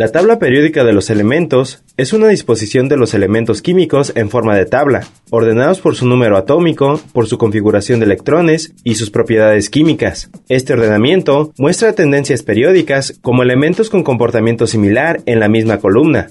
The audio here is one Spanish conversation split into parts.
La tabla periódica de los elementos es una disposición de los elementos químicos en forma de tabla, ordenados por su número atómico, por su configuración de electrones y sus propiedades químicas. Este ordenamiento muestra tendencias periódicas como elementos con comportamiento similar en la misma columna.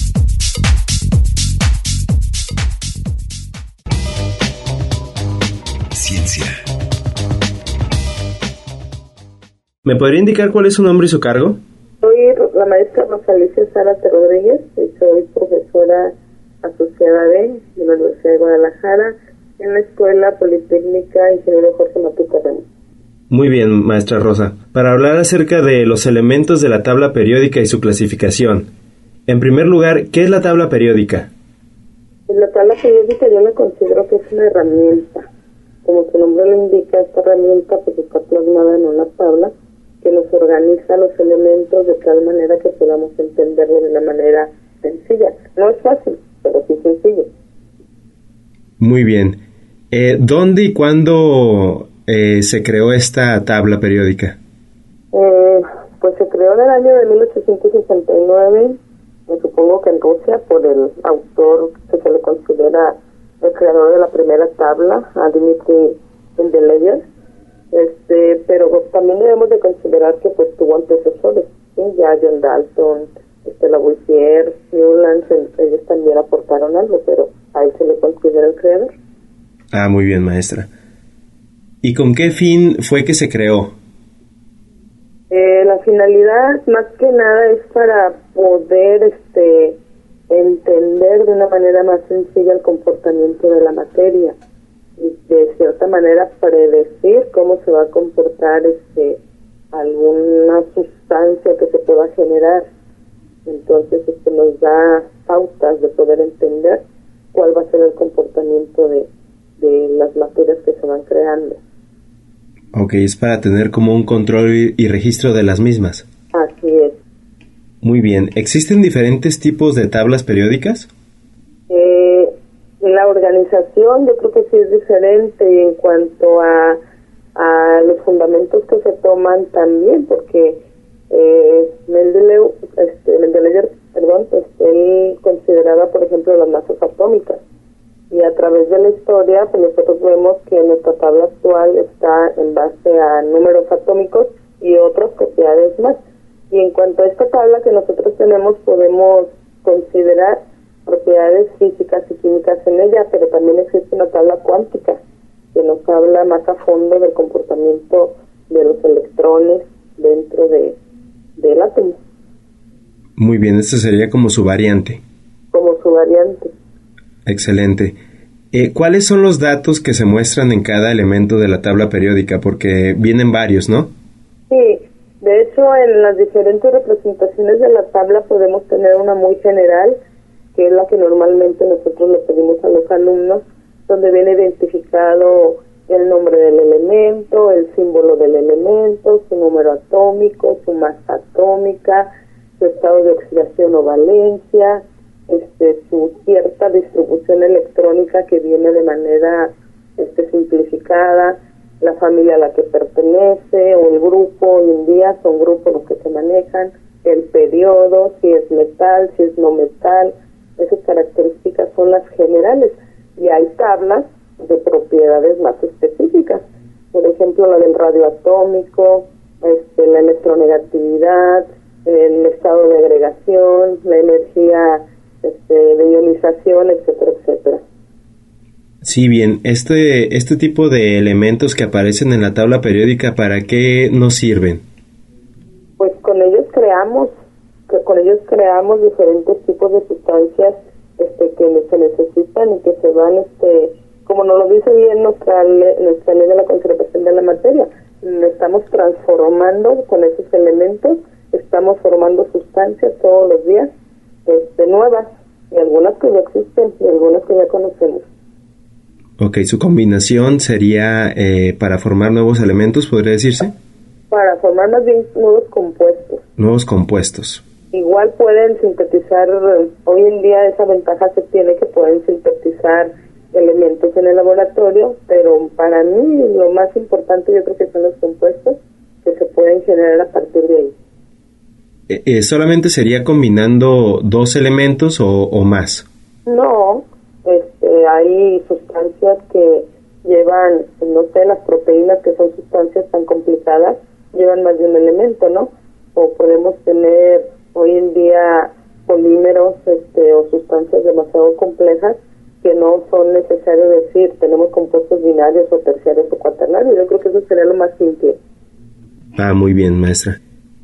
¿Me podría indicar cuál es su nombre y su cargo? Soy la maestra Rosa Alicia Zárate Rodríguez y soy profesora asociada de, de la Universidad de Guadalajara en la Escuela Politécnica Ingeniero Jorge Matuca Ramos. Muy bien, maestra Rosa. Para hablar acerca de los elementos de la tabla periódica y su clasificación. En primer lugar, ¿qué es la tabla periódica? En la tabla periódica yo la considero que es una herramienta. Como su nombre lo indica, esta herramienta pues está plasmada en una tabla que nos organiza los elementos de tal manera que podamos entenderlo de una manera sencilla. No es fácil, pero sí sencillo. Muy bien. Eh, ¿Dónde y cuándo eh, se creó esta tabla periódica? Eh, pues se creó en el año de 1869, me supongo que en Rusia, por el autor que se le considera el creador de la primera tabla, a Dimitri Mendeleev. Este, pero también debemos de considerar que pues tuvo antecesores, ¿sí? ya John Dalton, este, Lavoisier, Newland, se- ellos también aportaron algo, pero a él se le considera el creador. Ah, muy bien, maestra. ¿Y con qué fin fue que se creó? Eh, la finalidad más que nada es para poder este entender de una manera más sencilla el comportamiento de la materia de cierta manera predecir cómo se va a comportar este alguna sustancia que se pueda generar entonces esto nos da pautas de poder entender cuál va a ser el comportamiento de, de las materias que se van creando Ok, es para tener como un control y, y registro de las mismas. así es Muy bien. ¿Existen diferentes tipos de tablas periódicas? La organización yo creo que sí es diferente en cuanto a, a los fundamentos que se toman también, porque eh, Mendeleev, este, Mendeleev, perdón, este, él consideraba, por ejemplo, las masas atómicas. Y a través de la historia, pues nosotros vemos que nuestra tabla actual está en base a números atómicos y otras propiedades más. Y en cuanto a esta tabla que nosotros tenemos, podemos considerar propiedades físicas y químicas en ella, pero también existe una tabla cuántica que nos habla más a fondo del comportamiento de los electrones dentro de, del átomo, Muy bien, esta sería como su variante. como su variante. Excelente. Eh, ¿Cuáles son los datos que se muestran en cada elemento de la tabla periódica? Porque vienen varios, ¿no? Sí, de hecho en las diferentes representaciones de la tabla podemos tener una muy general, que es la que normalmente nosotros le pedimos a los alumnos, donde viene identificado el nombre del elemento, el símbolo del elemento, su número atómico, su masa atómica, su estado de oxidación o valencia, este, su cierta distribución electrónica que viene de manera este, simplificada, la familia a la que pertenece o el grupo, hoy en día son grupos los que se manejan, el periodo, si es metal, si es no metal, esas características son las generales y hay tablas de propiedades más específicas, por ejemplo la del radioatómico, este, la electronegatividad, el estado de agregación, la energía este, de ionización, etcétera, etcétera. Sí, bien. Este, este tipo de elementos que aparecen en la tabla periódica, ¿para qué nos sirven? Pues con ellos creamos, que con ellos creamos diferentes tipos de sustancias este, que se necesitan y que se van, este, como nos lo dice bien nuestra, nuestra ley de la conservación de la materia, estamos transformando con esos elementos, estamos formando sustancias todos los días este, nuevas, y algunas que ya existen y algunas que ya conocemos. Ok, su combinación sería eh, para formar nuevos elementos, podría decirse. Para formar más bien nuevos compuestos. Nuevos compuestos. Igual pueden sintetizar, hoy en día esa ventaja se tiene que pueden sintetizar elementos en el laboratorio, pero para mí lo más importante yo creo que son los compuestos que se pueden generar a partir de ahí. Eh, eh, ¿Solamente sería combinando dos elementos o, más? No, este, hay sustancias que llevan, no sé, las proteínas que son sustancias tan complicadas, llevan más de un elemento, ¿no? O podemos tener hoy en día polímeros este, o sustancias demasiado complejas que no son necesarios decir tenemos compuestos binarios o terciarios o cuaternarios. Yo creo que eso sería lo más simple. Ah, muy bien, maestra.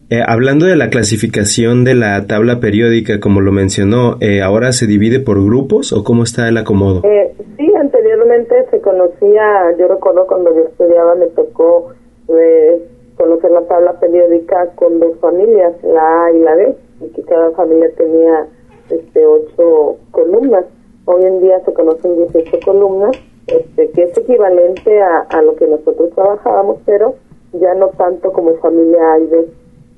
Eh, hablando de la clasificación de la tabla periódica, como lo mencionó, eh, ¿ahora se divide por grupos o cómo está el acomodo? Eh, sí, anteriormente se conocía, yo recuerdo cuando yo estudiaba me tocó conocer la tabla periódica con dos familias, la A y la B, y que cada familia tenía este ocho columnas. Hoy en día se conocen 18 columnas, este, que es equivalente a, a lo que nosotros trabajábamos, pero ya no tanto como familia A y B,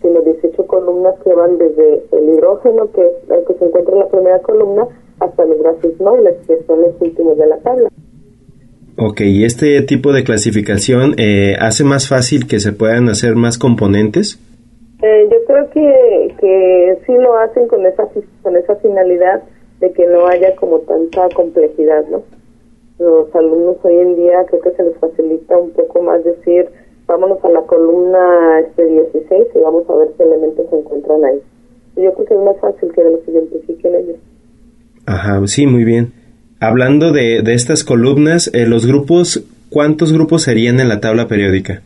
sino 18 columnas que van desde el hidrógeno, que es el que se encuentra en la primera columna, hasta los gases nobles, que son los últimos de la tabla. Ok, ¿y este tipo de clasificación eh, hace más fácil que se puedan hacer más componentes? Eh, yo creo que, que sí lo hacen con esa, con esa finalidad de que no haya como tanta complejidad, ¿no? Los alumnos hoy en día creo que se les facilita un poco más decir, vámonos a la columna este 16 y vamos a ver qué elementos se encuentran ahí. Yo creo que es más fácil que los identifiquen ellos. Ajá, sí, muy bien. Hablando de, de estas columnas, eh, los grupos, ¿cuántos grupos serían en la tabla periódica?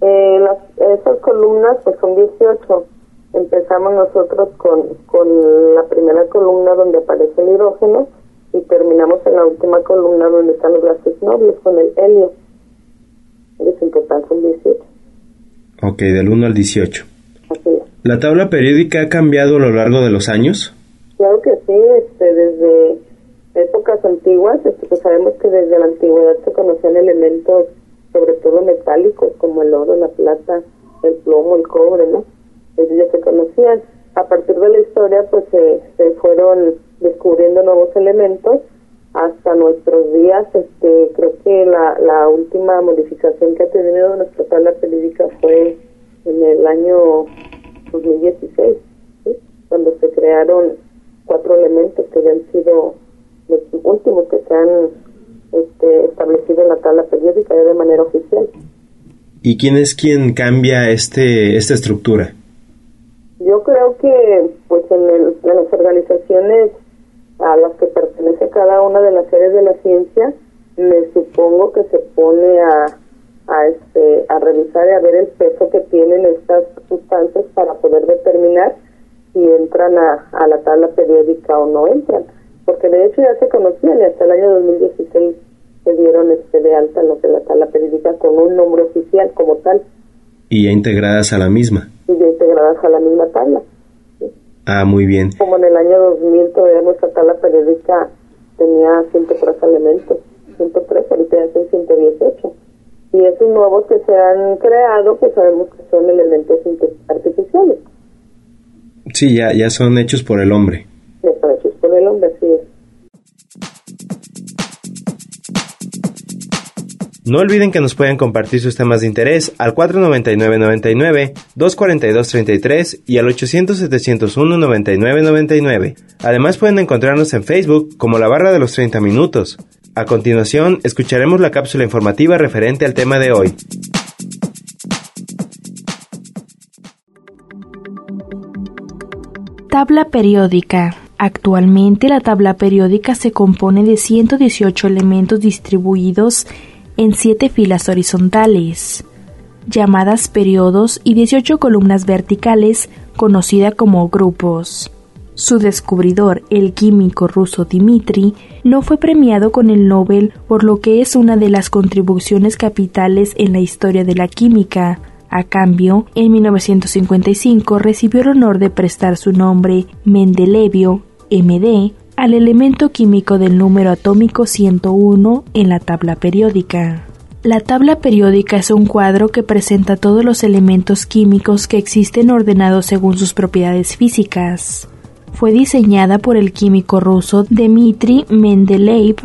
Eh, las, esas columnas pues son 18. Empezamos nosotros con, con la primera columna donde aparece el hidrógeno y terminamos en la última columna donde están los gases nobles con el helio. Es importante son 18. Ok, del 1 al 18. Así es. ¿La tabla periódica ha cambiado a lo largo de los años? Claro que sí, este, desde antiguas, este, pues sabemos que desde la antigüedad se conocían elementos, sobre todo metálicos, como el oro, la plata, el plomo, el cobre, ¿no? Ellos ya se conocían. A partir de la historia, pues se, se fueron descubriendo nuevos elementos hasta nuestros días. Este, creo que la, la última modificación que ha tenido nuestra tabla periódica fue en el año 2016, ¿sí? cuando se crearon cuatro elementos que ya han sido los últimos que se han este, establecido en la tabla periódica ya de manera oficial. ¿Y quién es quien cambia este esta estructura? Yo creo que pues en, el, en las organizaciones a las que pertenece cada una de las áreas de la ciencia, me supongo que se pone a, a este a revisar y a ver el peso que tienen estas sustancias para poder determinar si entran a, a la tabla periódica o no entran porque de hecho ya se conocían y hasta el año 2016 se dieron este de alta lo que la tabla periódica con un nombre oficial como tal. Y ya integradas a la misma. Y ya integradas a la misma tabla. ¿sí? Ah, muy bien. Como en el año 2000 todavía nuestra tabla periódica tenía 103 elementos, 103, ahorita ya son 118. Y esos nuevos que se han creado, pues sabemos que son elementos artificiales. Sí, ya, ya son hechos por el hombre. Ya son hechos por el hombre, No olviden que nos pueden compartir sus temas de interés al 499-99, 242-33 y al 800-701-9999. Además pueden encontrarnos en Facebook como la barra de los 30 minutos. A continuación, escucharemos la cápsula informativa referente al tema de hoy. Tabla periódica. Actualmente la tabla periódica se compone de 118 elementos distribuidos en 7 filas horizontales, llamadas periodos, y 18 columnas verticales, conocida como grupos. Su descubridor, el químico ruso Dmitri, no fue premiado con el Nobel por lo que es una de las contribuciones capitales en la historia de la química. A cambio, en 1955 recibió el honor de prestar su nombre Mendelevio, MD, al elemento químico del número atómico 101 en la tabla periódica. La tabla periódica es un cuadro que presenta todos los elementos químicos que existen ordenados según sus propiedades físicas. Fue diseñada por el químico ruso Dmitri Mendeleev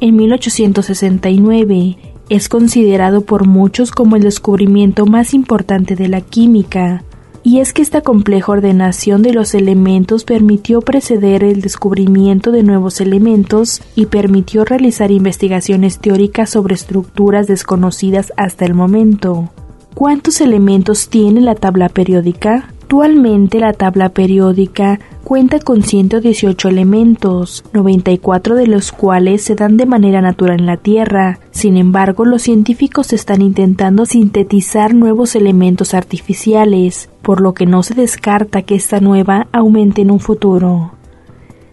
en 1869. Es considerado por muchos como el descubrimiento más importante de la química y es que esta compleja ordenación de los elementos permitió preceder el descubrimiento de nuevos elementos y permitió realizar investigaciones teóricas sobre estructuras desconocidas hasta el momento. ¿Cuántos elementos tiene la tabla periódica? Actualmente la tabla periódica cuenta con 118 elementos, 94 de los cuales se dan de manera natural en la Tierra. Sin embargo, los científicos están intentando sintetizar nuevos elementos artificiales, por lo que no se descarta que esta nueva aumente en un futuro.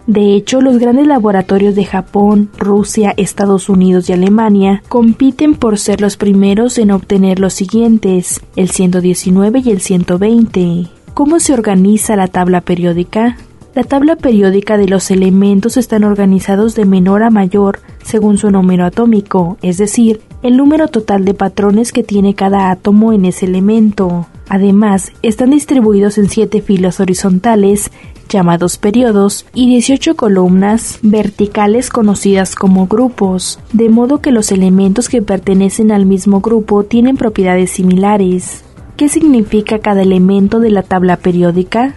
De hecho, los grandes laboratorios de Japón, Rusia, Estados Unidos y Alemania compiten por ser los primeros en obtener los siguientes, el 119 y el 120. ¿Cómo se organiza la tabla periódica? La tabla periódica de los elementos están organizados de menor a mayor según su número atómico, es decir, el número total de patrones que tiene cada átomo en ese elemento. Además, están distribuidos en siete filas horizontales, llamados periodos, y 18 columnas verticales conocidas como grupos, de modo que los elementos que pertenecen al mismo grupo tienen propiedades similares. ¿Qué significa cada elemento de la tabla periódica?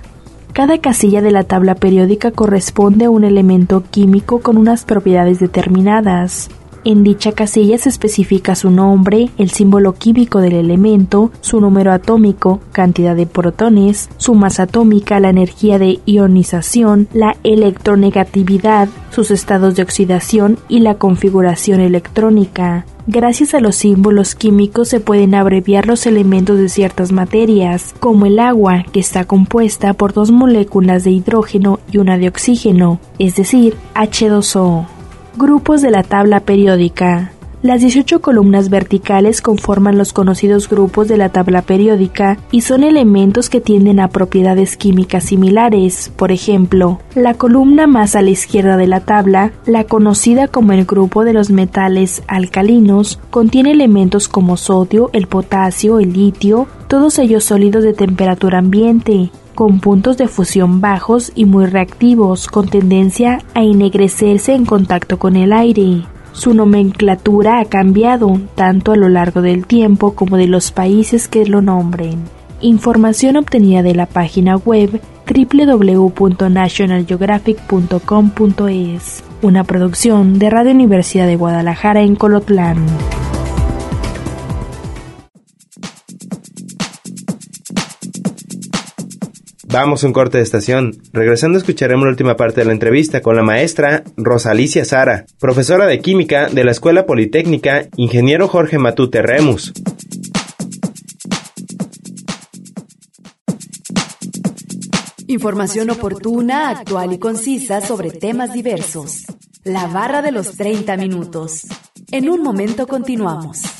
Cada casilla de la tabla periódica corresponde a un elemento químico con unas propiedades determinadas. En dicha casilla se especifica su nombre, el símbolo químico del elemento, su número atómico, cantidad de protones, su masa atómica, la energía de ionización, la electronegatividad, sus estados de oxidación y la configuración electrónica. Gracias a los símbolos químicos se pueden abreviar los elementos de ciertas materias, como el agua, que está compuesta por dos moléculas de hidrógeno y una de oxígeno, es decir, H2O. Grupos de la tabla periódica. Las 18 columnas verticales conforman los conocidos grupos de la tabla periódica y son elementos que tienden a propiedades químicas similares. Por ejemplo, la columna más a la izquierda de la tabla, la conocida como el grupo de los metales alcalinos, contiene elementos como sodio, el potasio, el litio, todos ellos sólidos de temperatura ambiente, con puntos de fusión bajos y muy reactivos, con tendencia a ennegrecerse en contacto con el aire. Su nomenclatura ha cambiado tanto a lo largo del tiempo como de los países que lo nombren. Información obtenida de la página web www.nationalgeographic.com.es, una producción de Radio Universidad de Guadalajara en Colotlán. Vamos a un corte de estación. Regresando escucharemos la última parte de la entrevista con la maestra Rosalicia Sara, profesora de química de la Escuela Politécnica, ingeniero Jorge Matute Remus. Información oportuna, actual y concisa sobre temas diversos. La barra de los 30 minutos. En un momento continuamos.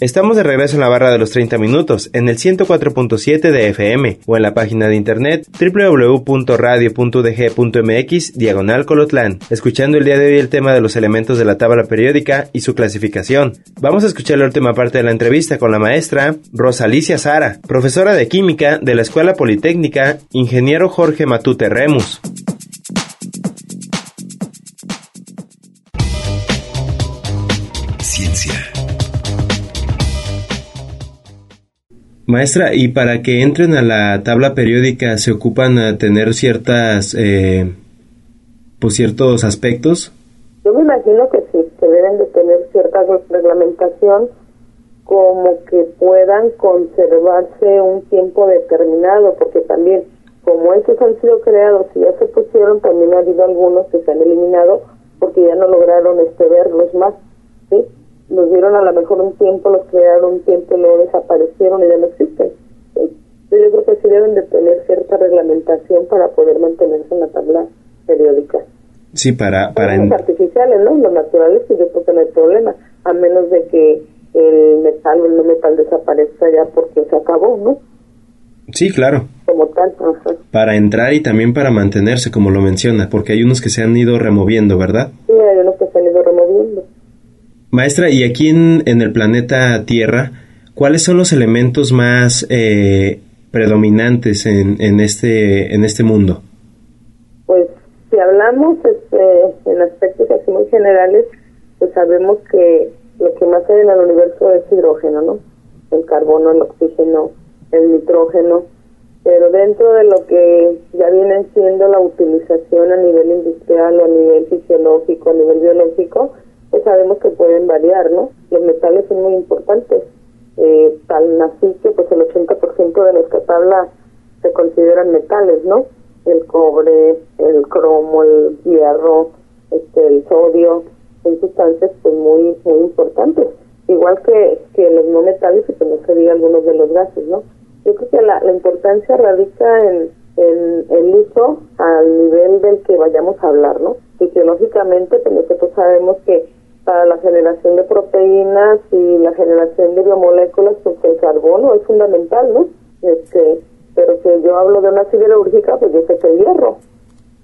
Estamos de regreso en la barra de los 30 minutos, en el 104.7 de FM o en la página de internet www.radio.dg.mx diagonal colotlán, escuchando el día de hoy el tema de los elementos de la tabla periódica y su clasificación. Vamos a escuchar la última parte de la entrevista con la maestra Rosalicia Sara, profesora de química de la Escuela Politécnica, ingeniero Jorge Matute Remus. Maestra, ¿y para que entren a la tabla periódica se ocupan a tener ciertas, eh, pues ciertos aspectos? Yo me imagino que sí, que deben de tener cierta reglamentación como que puedan conservarse un tiempo determinado, porque también como estos han sido creados y ya se pusieron, también ha habido algunos que se han eliminado porque ya no lograron este verlos más, Los dieron a lo mejor un tiempo, los crearon un tiempo y luego desaparecieron y ya no existen. Yo creo que sí deben de tener cierta reglamentación para poder mantenerse en la tabla periódica. Sí, para... para Los artificiales, ¿no? Los naturales, pues yo creo que no hay problema, a menos de que el metal o el no metal desaparezca ya porque se acabó, ¿no? Sí, claro. Como tal, Para entrar y también para mantenerse, como lo menciona, porque hay unos que se han ido removiendo, ¿verdad? Sí, hay unos que se han ido removiendo. Maestra, y aquí en, en el planeta Tierra, ¿cuáles son los elementos más eh, predominantes en, este, en este mundo? Pues si hablamos este, en aspectos así muy generales, pues sabemos que lo que más hay en el universo es hidrógeno, ¿no? El carbono, el oxígeno, el nitrógeno, pero dentro de lo que ya viene siendo la utilización a nivel industrial a nivel fisiológico, a nivel biológico, pues sabemos que pueden variar, ¿no? Los metales son muy importantes. Eh, que pues el 80% de nuestra tabla se consideran metales, ¿no? El cobre, el cromo, el hierro, este, el sodio, son sustancias pues muy muy importantes igual que, que los no metales y que no se algunos de los gases no yo creo que la, la importancia radica en, en el uso al nivel del que vayamos a hablar no fisiológicamente pues nosotros sabemos que para la generación de proteínas y la generación de biomoléculas pues el carbono es fundamental no este pero si yo hablo de una siderúrgica pues yo sé que hierro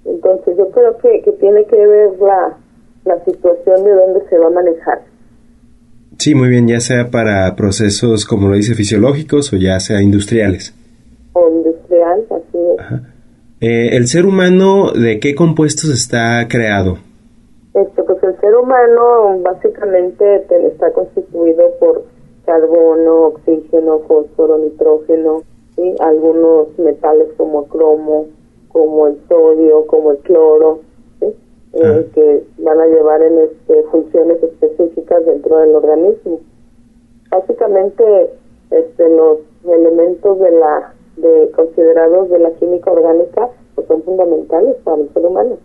entonces yo creo que, que tiene que ver la la situación de dónde se va a manejar. Sí, muy bien, ya sea para procesos, como lo dice, fisiológicos o ya sea industriales. O industrial, así es. Eh, ¿El ser humano de qué compuestos está creado? Humano básicamente está constituido por carbono, oxígeno, fósforo, nitrógeno, y algunos metales como cromo, como el sodio, como el cloro, eh, que van a llevar en este, funciones específicas dentro del organismo. Básicamente, este, los elementos de la de considerados de la química orgánica pues son fundamentales para el ser humano.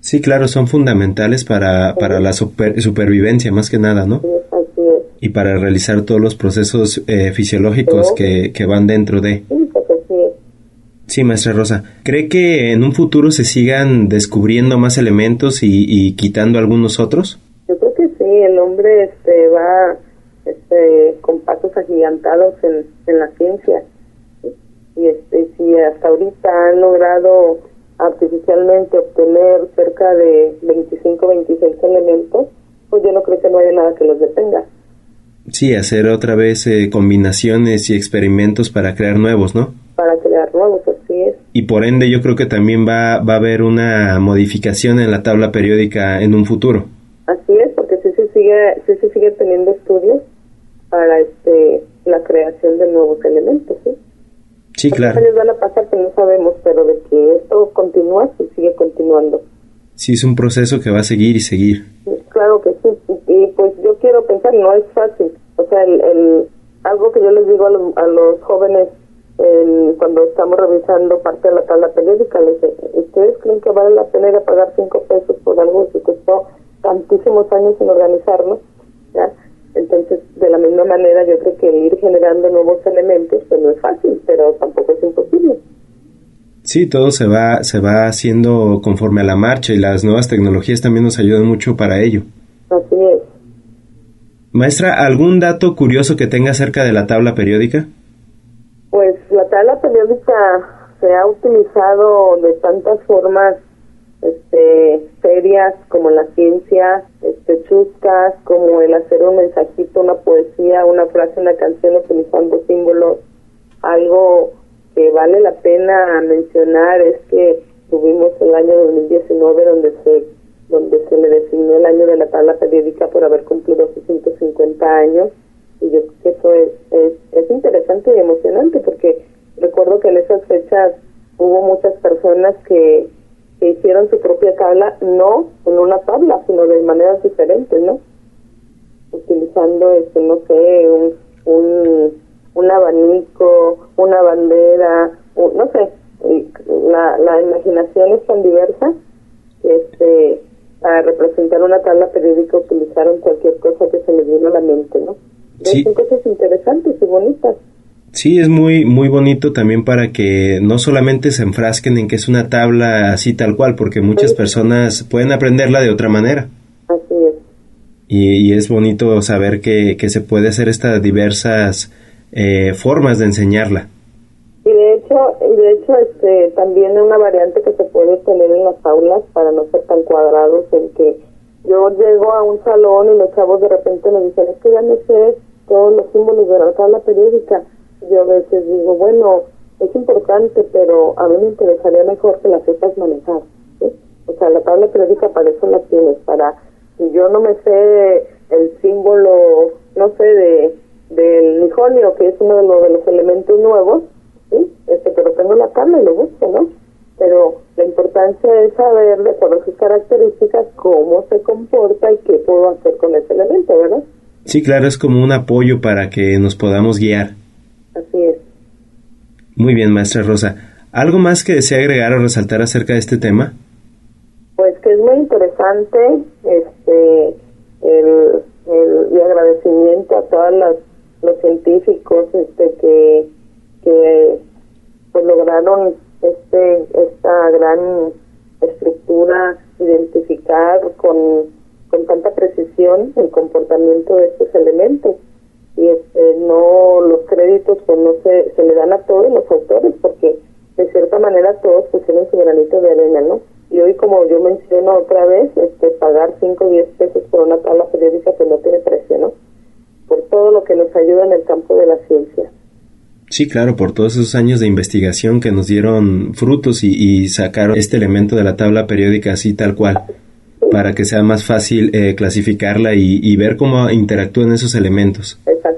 Sí, claro, son fundamentales para, para la supervivencia más que nada, ¿no? Y para realizar todos los procesos eh, fisiológicos que, que van dentro de... Sí, maestra Rosa. ¿Cree que en un futuro se sigan descubriendo más elementos y, quitando algunos otros? Yo creo que sí, el hombre este, va este, con pasos agigantados en, en la ciencia. Y este, si hasta ahorita han logrado artificialmente obtener cerca de 25, 26 elementos, pues yo no creo que no haya nada que los detenga. Sí, hacer otra vez eh, combinaciones y experimentos para crear nuevos, ¿no? Para crear nuevos, y por ende yo creo que también va, va a haber una modificación en la tabla periódica en un futuro. Así es, porque sí se sigue, sí se sigue teniendo estudios para este la creación de nuevos elementos, ¿sí? Sí, claro. años van a pasar que no sabemos, pero de que esto continúa, sí sigue continuando. Sí, es un proceso que va a seguir y seguir. Claro que sí, y, pues yo quiero pensar, no es fácil. O sea, el, el algo que yo les digo a los, a los jóvenes cuando estamos revisando parte de la tabla periódica, les ¿ustedes creen que vale la pena ir a pagar cinco pesos por algo que costó tantísimos años en organizarlo? Misma manera, yo creo que ir generando nuevos elementos, pues no es fácil, pero tampoco es imposible. Sí, todo se va, se va haciendo conforme a la marcha y las nuevas tecnologías también nos ayudan mucho para ello. Así es. Maestra, ¿algún dato curioso que tenga acerca de la tabla periódica? Pues la tabla periódica se ha utilizado de tantas formas este, serias como la ciencia, este, chuscas, como el hacer un mensajito, una poesía, una frase, una canción utilizando símbolos. Algo que vale la pena mencionar es que tuvimos el año 2019 donde se donde se le designó el año de la tabla periódica por haber cumplido sus 150 años y yo creo que eso es, es, es interesante y emocionante porque recuerdo que en esas fechas hubo muchas personas que, hicieron su propia tabla, no en una tabla, sino de maneras diferentes, ¿no? Utilizando, este, no sé, un, un, un abanico, una bandera, no sé, la, la imaginación es tan diversa que este, para representar una tabla periódica utilizaron cualquier cosa que se les vino a la mente, ¿no? Sí. Son cosas interesantes y bonitas. Sí, es muy, muy bonito también para que no solamente se enfrasquen en que es una tabla así tal cual, porque muchas personas pueden aprenderla de otra manera. Así es. Y, es bonito saber que, que, se puede hacer estas diversas eh, formas de enseñarla. Y de hecho, de hecho este, también una variante que se puede tener en las aulas para no ser tan cuadrados en que yo llego a un salón y los chavos de repente me dicen, es que ya no sé todos los símbolos de la tabla periódica yo a veces digo, bueno, es importante, pero a mí me interesaría mejor que la sepas manejar. O sea, la tabla periódica para eso la tienes, para, si yo no me sé el símbolo, no sé, de del nijonio, que es uno de los, de los elementos nuevos, ¿sí? este, pero tengo la tabla y lo busco, ¿no? Pero la importancia es saber, de acuerdo sus características, cómo se comporta y qué puedo hacer con ese elemento, ¿verdad? Sí, claro, es como un apoyo para que nos podamos guiar. Así es. Muy bien, maestra Rosa. ¿Algo más que desea agregar o resaltar acerca de este tema? Pues que es muy interesante este el, el agradecimiento a todos los científicos este que que pues lograron este esta gran estructura identificar con, con tanta precisión el comportamiento de estos elementos y este, no los créditos pues no se, se le dan a todos los autores porque de cierta manera todos pusieron su granito de arena, ¿no? Y hoy como yo menciono otra vez, este pagar 5 o 10 pesos por una tabla periódica que pues, no tiene precio, ¿no? Por todo lo que nos ayuda en el campo de la ciencia. Sí, claro, por todos esos años de investigación que nos dieron frutos y, y sacaron este elemento de la tabla periódica así tal cual para que sea más fácil eh, clasificarla y, ver cómo interactúan esos elementos. Y pues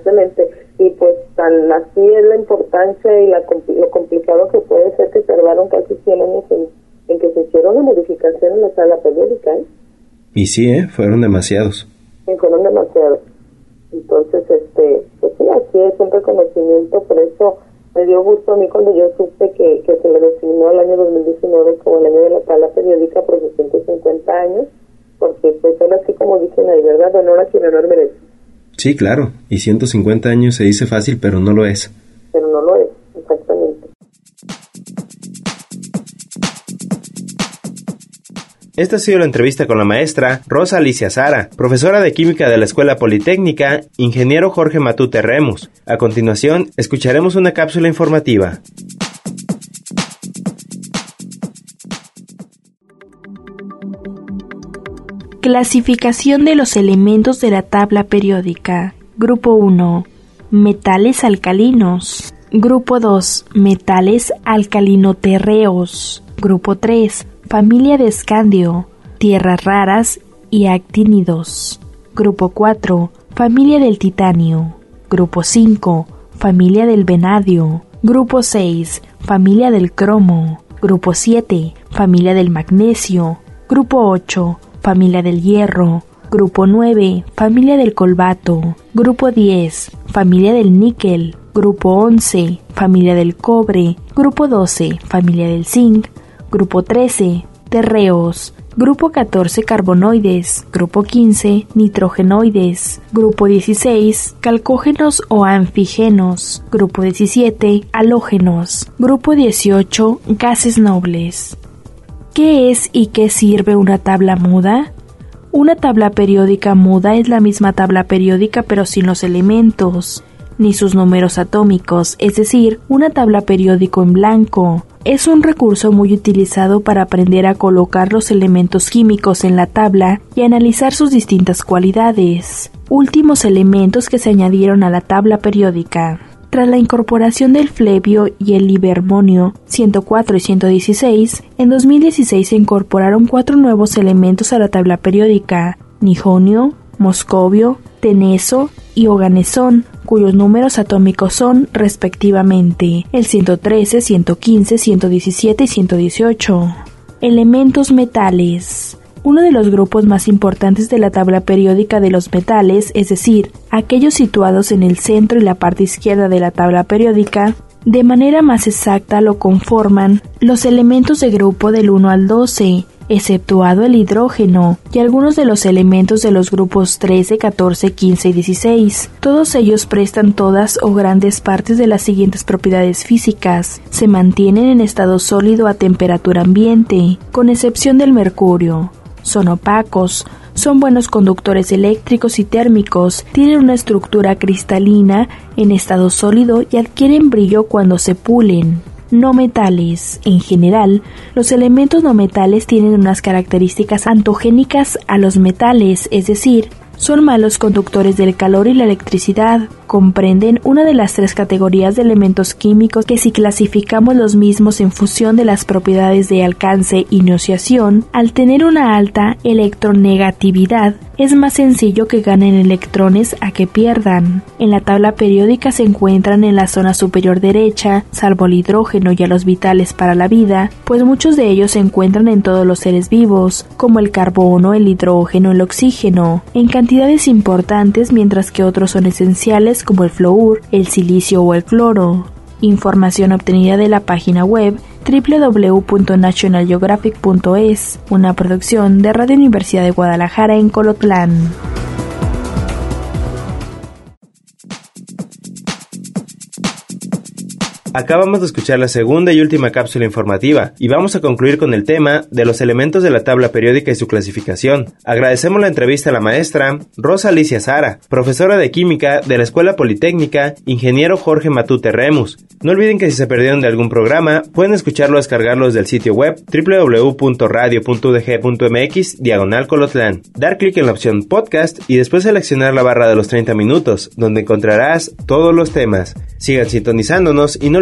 tan así es la importancia y la, lo complicado que puede ser que tardaron casi 100 años en, que se hiciera una modificación en la sala periódica. ¿eh? Y sí, ¿eh? fueron demasiados. Sí, fueron demasiados. Entonces, este, pues sí, aquí es un reconocimiento, por eso me dio gusto a mí cuando yo supe que, que se le designó el año 2019 como el año de la tabla periódica por 250 años, porque pues ahora sí como dicen ahí, ¿verdad? Honor a quien honor merece. Sí, claro, y 150 años se dice fácil, pero no lo es. Pero no lo es, exactamente. Esta ha sido la entrevista con la maestra Rosa Alicia Sara, profesora de química de la Escuela Politécnica, ingeniero Jorge Matute Remus. A continuación, escucharemos una cápsula informativa. Clasificación de los elementos de la tabla periódica. Grupo 1. Metales alcalinos. Grupo 2. Metales alcalinoterreos. Grupo 3 familia de escandio, tierras raras y actínidos. Grupo 4, familia del titanio. Grupo 5, familia del venadio. Grupo 6, familia del cromo. Grupo 7, familia del magnesio. Grupo 8, familia del hierro. Grupo 9, familia del colbato. Grupo 10, familia del níquel. Grupo 11, familia del cobre. Grupo 12, familia del zinc. Grupo 13, terreos. Grupo 14, carbonoides. Grupo 15, nitrogenoides. Grupo 16, calcógenos o anfígenos. Grupo 17, halógenos. Grupo 18, gases nobles. ¿Qué es y qué sirve una tabla muda? Una tabla periódica muda es la misma tabla periódica pero sin los elementos ni sus números atómicos, es decir, una tabla periódico en blanco. Es un recurso muy utilizado para aprender a colocar los elementos químicos en la tabla y analizar sus distintas cualidades. Últimos elementos que se añadieron a la tabla periódica. Tras la incorporación del flebio y el libermonio 104 y 116, en 2016 se incorporaron cuatro nuevos elementos a la tabla periódica: nijonio, moscovio, teneso y oganesón, cuyos números atómicos son, respectivamente, el 113, 115, 117 y 118. Elementos metales. Uno de los grupos más importantes de la tabla periódica de los metales, es decir, aquellos situados en el centro y la parte izquierda de la tabla periódica, de manera más exacta lo conforman los elementos de grupo del 1 al 12, exceptuado el hidrógeno, y algunos de los elementos de los grupos 13, 14, 15 y 16. Todos ellos prestan todas o grandes partes de las siguientes propiedades físicas. Se mantienen en estado sólido a temperatura ambiente, con excepción del mercurio. Son opacos, son buenos conductores eléctricos y térmicos, tienen una estructura cristalina en estado sólido y adquieren brillo cuando se pulen. No metales. En general, los elementos no metales tienen unas características antogénicas a los metales, es decir, son malos conductores del calor y la electricidad. Comprenden una de las tres categorías de elementos químicos que si clasificamos los mismos en función de las propiedades de alcance y nociación, al tener una alta electronegatividad, es más sencillo que ganen electrones a que pierdan. En la tabla periódica se encuentran en la zona superior derecha, salvo el hidrógeno y a los vitales para la vida, pues muchos de ellos se encuentran en todos los seres vivos, como el carbono, el hidrógeno, el oxígeno, en cantidades importantes mientras que otros son esenciales como el flúor, el silicio o el cloro. Información obtenida de la página web www.nationalgeographic.es, una producción de Radio Universidad de Guadalajara en Colotlán. Acabamos de escuchar la segunda y última cápsula informativa y vamos a concluir con el tema de los elementos de la tabla periódica y su clasificación. Agradecemos la entrevista a la maestra Rosa Alicia Sara, profesora de química de la Escuela Politécnica, ingeniero Jorge Matute Remus. No olviden que si se perdieron de algún programa, pueden escucharlo o descargarlos del sitio web www.radio.udg.mx diagonal colotlán. Dar clic en la opción podcast y después seleccionar la barra de los 30 minutos, donde encontrarás todos los temas. Sigan sintonizándonos y no